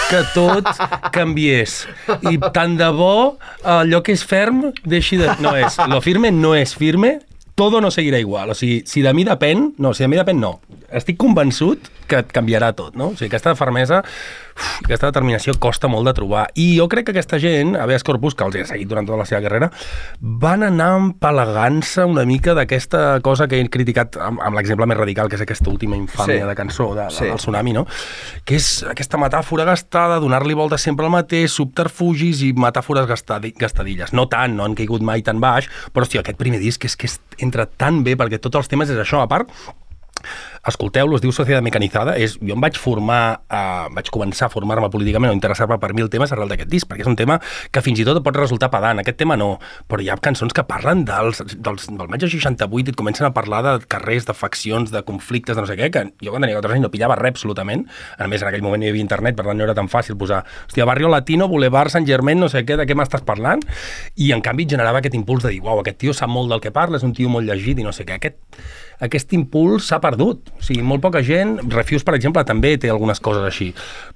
Speaker 6: que tot canviés i tant de bo allò que és ferm deixi de... No és, lo firme no és firme, todo no seguirà igual. O sigui, si de mi depèn, no, si de mi depèn, no. Estic convençut que et canviarà tot, no? O sigui, aquesta fermesa, uf, aquesta determinació costa molt de trobar. I jo crec que aquesta gent, habeas corpus, que els he seguit durant tota la seva carrera, van anar empalagant-se una mica d'aquesta cosa que he criticat amb, amb l'exemple més radical, que és aquesta última infàmia
Speaker 3: Sí.
Speaker 6: de cançó de,
Speaker 3: Sí.
Speaker 6: del tsunami, no? Que és aquesta metàfora gastada, donar-li voltes sempre al mateix, subterfugis i metàfores gastadi gastadilles. No tant, no han caigut mai tan baix, però, hòstia, aquest primer disc és que és, entra tan bé, perquè tots els temes és això. A part, escolteu-lo, es diu Societat Mecanitzada, és, jo em vaig formar, eh, vaig començar a formar-me políticament o interessar-me per mil temes arrel d'aquest disc, perquè és un tema que fins i tot pot resultar pedant, aquest tema no, però hi ha cançons que parlen dels, dels, del maig de 68 i et comencen a parlar de carrers, de faccions, de conflictes, de no sé què, que jo quan tenia 14 anys no pillava res absolutament, a més en aquell moment no hi havia internet, per tant no era tan fàcil posar, hòstia, Barrio Latino, Boulevard, Sant Germain, no sé què, de què m'estàs parlant? I en canvi generava aquest impuls de dir, uau, aquest tio sap molt del que parla, és un tio molt llegit i no sé què. Aquest, aquest impuls s'ha perdut. O sigui, molt poca gent, Refuse, per exemple, també té algunes coses així,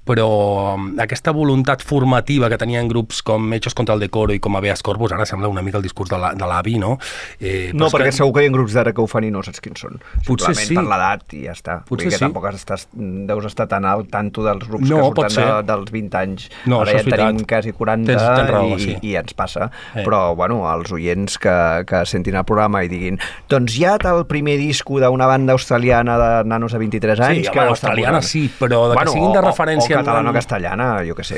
Speaker 6: però um, aquesta voluntat formativa que tenien grups com Hechos contra el Decoro i com Habeas Corpus, ara sembla una mica el discurs de la- l'avi, no? Eh,
Speaker 3: No, perquè
Speaker 6: que-
Speaker 3: segur que hi ha grups d'ara que ho fan i no saps quins són.
Speaker 6: Potser
Speaker 3: Simplement
Speaker 6: sí.
Speaker 3: per l'edat i ja està.
Speaker 6: Potser
Speaker 3: que
Speaker 6: sí.
Speaker 3: tampoc estàs, deus estar tan al tanto dels grups
Speaker 6: No,
Speaker 3: que surten de, dels 20 anys.
Speaker 6: No,
Speaker 3: Ara ja tenim quasi 40
Speaker 6: Tens- tens raó,
Speaker 3: i,
Speaker 6: sí.
Speaker 3: i ens passa.
Speaker 6: Eh.
Speaker 3: Però, bueno, els oients que, que sentin el programa i diguin doncs ha el primer disco d'una banda australiana de nanos de 23 anys
Speaker 6: Sí,
Speaker 3: que
Speaker 6: home, australiana
Speaker 3: posant.
Speaker 6: sí, però de que siguin de
Speaker 3: o-
Speaker 6: referència
Speaker 3: O, o catalana o castellana, jo que sé,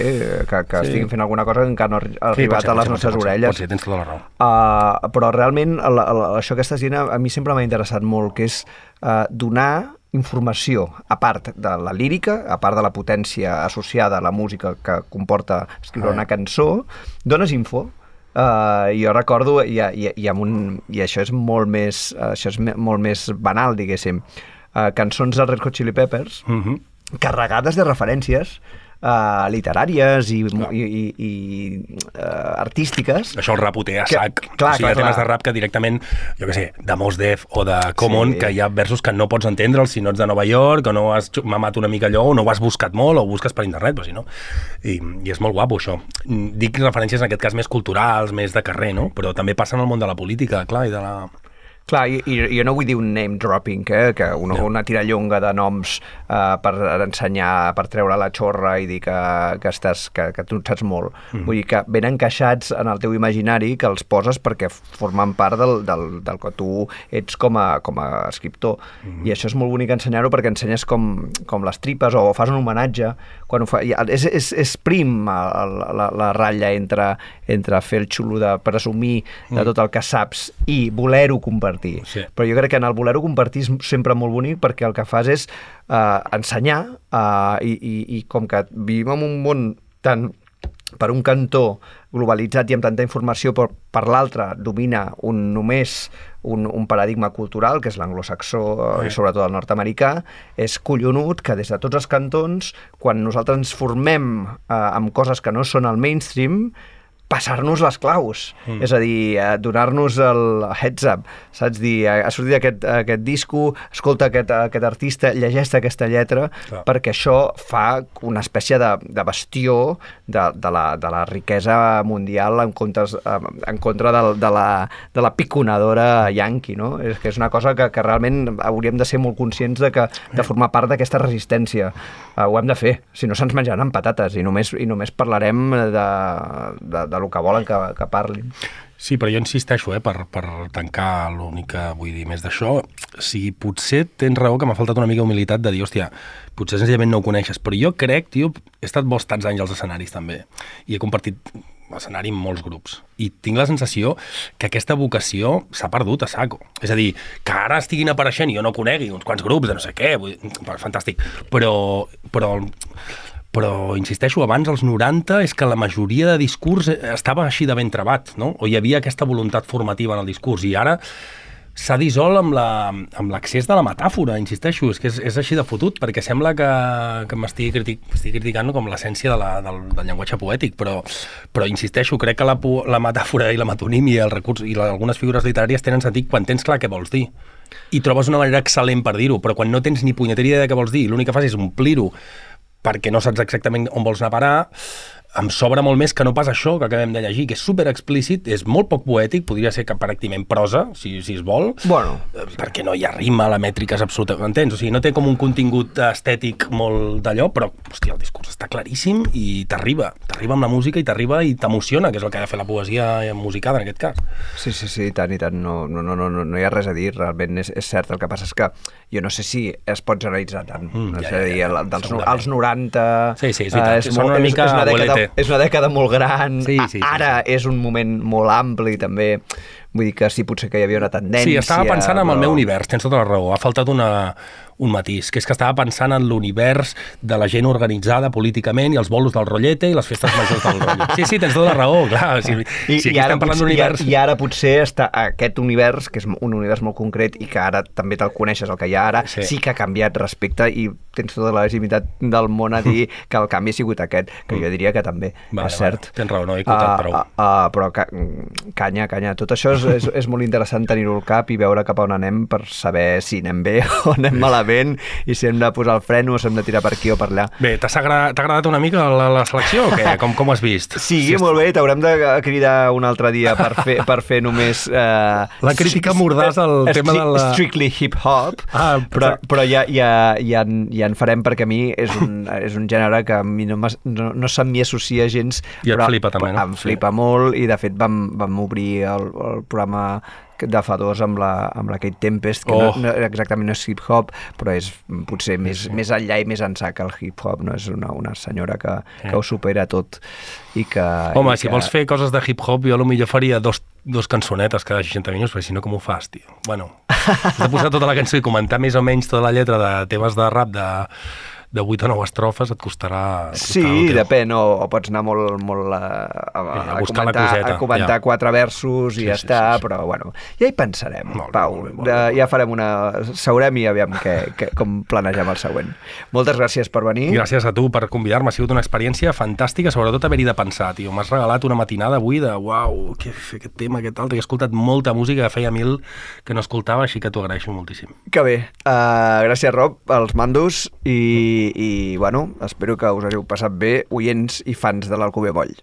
Speaker 3: que, que
Speaker 6: Sí.
Speaker 3: estiguin fent alguna cosa que encara no ha arri- ha arribat
Speaker 6: pot ser,
Speaker 3: a les
Speaker 6: ser,
Speaker 3: nostres
Speaker 6: ser,
Speaker 3: orelles.
Speaker 6: Pot ser, tens tota la raó.
Speaker 3: Uh, però realment el, el, això que estàs dient a, a mi sempre m'ha interessat molt, que és uh, donar informació, a part de la lírica, a part de la potència associada a la música que comporta escriure
Speaker 6: Ah.
Speaker 3: una cançó, dones info. Uh, jo recordo, i, i, i, amb un, i això és molt més, uh, això és molt més banal, diguéssim, uh, cançons dels Red Hot Chili Peppers,
Speaker 6: Mhm.
Speaker 3: carregades de referències uh, literàries i, i, i, i uh, artístiques.
Speaker 6: Això el rap ho té a
Speaker 3: Que-
Speaker 6: sac.
Speaker 3: clar,
Speaker 6: o sigui, hi ha
Speaker 3: clar,
Speaker 6: temes
Speaker 3: clar.
Speaker 6: de rap que directament, jo què sé, de Mos Def o de Common,
Speaker 3: Sí.
Speaker 6: que hi ha versos que no pots entendre'ls si no ets de Nova York, o no has mamat una mica allò, o no ho has buscat molt, o ho busques per internet, però si no... I, I és molt guapo, això. Dic referències, en aquest cas, més culturals, més de carrer, no? Però també passa en el món de la política, clar, i de la...
Speaker 3: Clar, i, i jo no vull dir un name dropping, eh? que una, una tirallonga de noms eh, per ensenyar, per treure la xorra i dir que, que, estàs, que, que tu en saps molt. Mm. Vull dir que ben encaixats en el teu imaginari que els poses perquè formen part del, del, del que tu ets com a, com a escriptor. Mm. I això és molt bonic ensenyar-ho perquè ensenyes com, com les tripes o fas un homenatge. Quan ho fa, i és, és, és prim el, la, la ratlla entre, entre fer el xulo de presumir de tot el que saps i voler-ho compartir.
Speaker 6: Sí.
Speaker 3: Però jo crec que en el voler-ho compartir és sempre molt bonic perquè el que fas és eh, ensenyar eh, i, i, i com que vivim en un món tan per un cantó globalitzat i amb tanta informació, però per l'altre domina un, només un, un paradigma cultural, que és l'anglosaxó eh, i sobretot el nord-americà, és collonut que des de tots els cantons, quan nosaltres ens formem eh, amb coses que no són el mainstream, passar-nos les claus, mm. és a dir, eh, donar-nos el heads up, saps dir, eh, ha sortit aquest, aquest disco, escolta aquest, aquest artista, llegeix aquesta lletra,
Speaker 6: Clar.
Speaker 3: perquè això fa una espècie de, de bastió de, de, la, de la riquesa mundial en, comptes, eh, en contra del, de, la, de la piconadora yanqui, no? És que és una cosa que, que realment hauríem de ser molt conscients de, que, de formar part d'aquesta resistència. Uh, ho hem de fer, si no se'ns menjaran patates i només, i només parlarem de, de, de lo que volen que, que parlin.
Speaker 6: Sí, però jo insisteixo, eh, per, per tancar l'únic que vull dir més d'això, si potser tens raó que m'ha faltat una mica d'humilitat de dir, hòstia, potser senzillament no ho coneixes, però jo crec, tio, he estat molts tants anys als escenaris també, i he compartit escenari amb molts grups. I tinc la sensació que aquesta vocació s'ha perdut a saco. És a dir, que ara estiguin apareixent i jo no conegui uns quants grups de no sé què, vull dir, fantàstic, però, però però insisteixo, abans, als 90, és que la majoria de discurs estava així de ben trebat, no? o hi havia aquesta voluntat formativa en el discurs, i ara s'ha dissolt amb la- amb l'accés de la metàfora, insisteixo, és que és, és així de fotut, perquè sembla que, que m'estigui critic, criticant com l'essència de la, del, del llenguatge poètic, però, però insisteixo, crec que la, la metàfora i la metonímia el recurs, i la, algunes figures literàries tenen sentit quan tens clar què vols dir. I trobes una manera excel·lent per dir-ho, però quan no tens ni punyetera idea de què vols dir, i l'únic que fas és omplir-ho perquè no saps exactament on vols anar a parar, em sobra molt més que no pas això que acabem de llegir, que és super explícit, és molt poc poètic, podria ser que pràcticament prosa, si, si es vol,
Speaker 3: Bueno,
Speaker 6: eh, perquè no hi ha rima, la mètrica és absoluta, entens? O sigui, no té com un contingut estètic molt d'allò, però, hòstia, el discurs està claríssim i t'arriba, t'arriba amb la música i t'arriba i t'emociona, que és el que ha de fer la poesia musicada en aquest cas.
Speaker 3: Sí, sí, sí, i tant, i tant. No, no, no, no, no no hi ha res a dir, realment és, és cert. El que passa és que jo no sé si es pot generalitzar tant.
Speaker 6: Mm,
Speaker 3: Mm,
Speaker 6: ja,
Speaker 3: és a
Speaker 6: ja,
Speaker 3: dir,
Speaker 6: ja,
Speaker 3: el- dels, no- als 90...
Speaker 6: Sí, sí, és veritat,
Speaker 3: eh,
Speaker 6: són una
Speaker 3: és,
Speaker 6: mica
Speaker 3: és, una dècada, és una dècada molt gran.
Speaker 6: Sí, sí, sí,
Speaker 3: Ara és un moment molt ampli, també. Vull dir que sí, potser que hi havia una tendència...
Speaker 6: Sí, estava pensant en el
Speaker 3: però-
Speaker 6: meu univers, tens tota la raó. Ha faltat una, un matís, que és que estava pensant en l'univers de la gent organitzada políticament i els bolos del rotllete i les festes majors del rotllo. *laughs* Sí, sí, tens tota la raó, clar. Si,
Speaker 3: I,
Speaker 6: si aquí
Speaker 3: i, ara
Speaker 6: estem parlant d'univers...
Speaker 3: i, ara, I ara potser està aquest univers, que és un univers molt concret i que ara també te'l coneixes, el que hi ha ara,
Speaker 6: Sí.
Speaker 3: sí, que ha canviat respecte i tens tota la legitimitat del món a dir *laughs* que el canvi ha sigut aquest, que jo diria que també,
Speaker 6: Vale,
Speaker 3: és cert.
Speaker 6: vale, tens raó, no he escoltat prou.
Speaker 3: Uh, uh, però ca canya, canya. Tot això és, és, és molt interessant tenir-ho al cap i veure cap a on anem per saber si anem bé o anem *laughs* malament i si hem de posar el fren o si hem de tirar per aquí o per allà.
Speaker 6: Bé, t'ha agradat, agradat una mica la, la selecció o què? Com, com has vist? *laughs*
Speaker 3: Sí, sí molt bé, t'haurem de cridar un altre dia per fer, per fer només... Uh,
Speaker 6: La crítica mordàs al tema de la-
Speaker 3: Strictly hip-hop,
Speaker 6: Ah,
Speaker 3: però, però ja, ja, ja, en, ja en farem perquè a mi és un, *laughs* és un gènere que a mi no, no, no se m'hi associa gens.
Speaker 6: I et
Speaker 3: però
Speaker 6: flipa també, no?
Speaker 3: Em flipa molt i de fet vam, vam obrir el, el programa de fa dos amb la, amb la Kate Tempest, que
Speaker 6: Oh.
Speaker 3: no, no, exactament no és hip-hop, però és potser més, més enllà i més ençà que el hip-hop, no? És una, una senyora que, que ho supera tot i que...
Speaker 6: Home,
Speaker 3: i
Speaker 6: si
Speaker 3: que...
Speaker 6: vols fer coses de hip-hop, jo potser faria dos, dos cançonetes cada 60 minuts, perquè si no, com ho fas, tio? Bueno, *laughs* has de posar tota la cançó i comentar més o menys tota la lletra de temes de rap de, de 8 o 9 estrofes et costarà... et
Speaker 3: Sí,
Speaker 6: costarà teu.
Speaker 3: depèn, o, o pots anar molt, molt a, a,
Speaker 6: a
Speaker 3: a,
Speaker 6: buscar la
Speaker 3: comentar,
Speaker 6: coseta,
Speaker 3: a comentar
Speaker 6: ja.
Speaker 3: quatre versos
Speaker 6: Sí,
Speaker 3: i ja
Speaker 6: sí,
Speaker 3: està,
Speaker 6: sí, sí.
Speaker 3: però bueno, ja hi pensarem,
Speaker 6: Molt bé,
Speaker 3: Pau.
Speaker 6: molt bé, molt bé.
Speaker 3: ja farem una... Seurem i aviam que, que, com planegem el següent. Moltes gràcies per venir.
Speaker 6: Gràcies a tu per convidar-me, ha sigut una experiència fantàstica, sobretot haver-hi de pensar, tio. M'has regalat una matinada avui de, uau, que, aquest tema, aquest altre, he escoltat molta música, feia mil que no escoltava, així que t'ho agraeixo moltíssim.
Speaker 3: Que bé. Uh, gràcies, Rob, als mandos i, i, bueno, espero que us hagueu passat bé, oients i fans de l'Alcover Moll.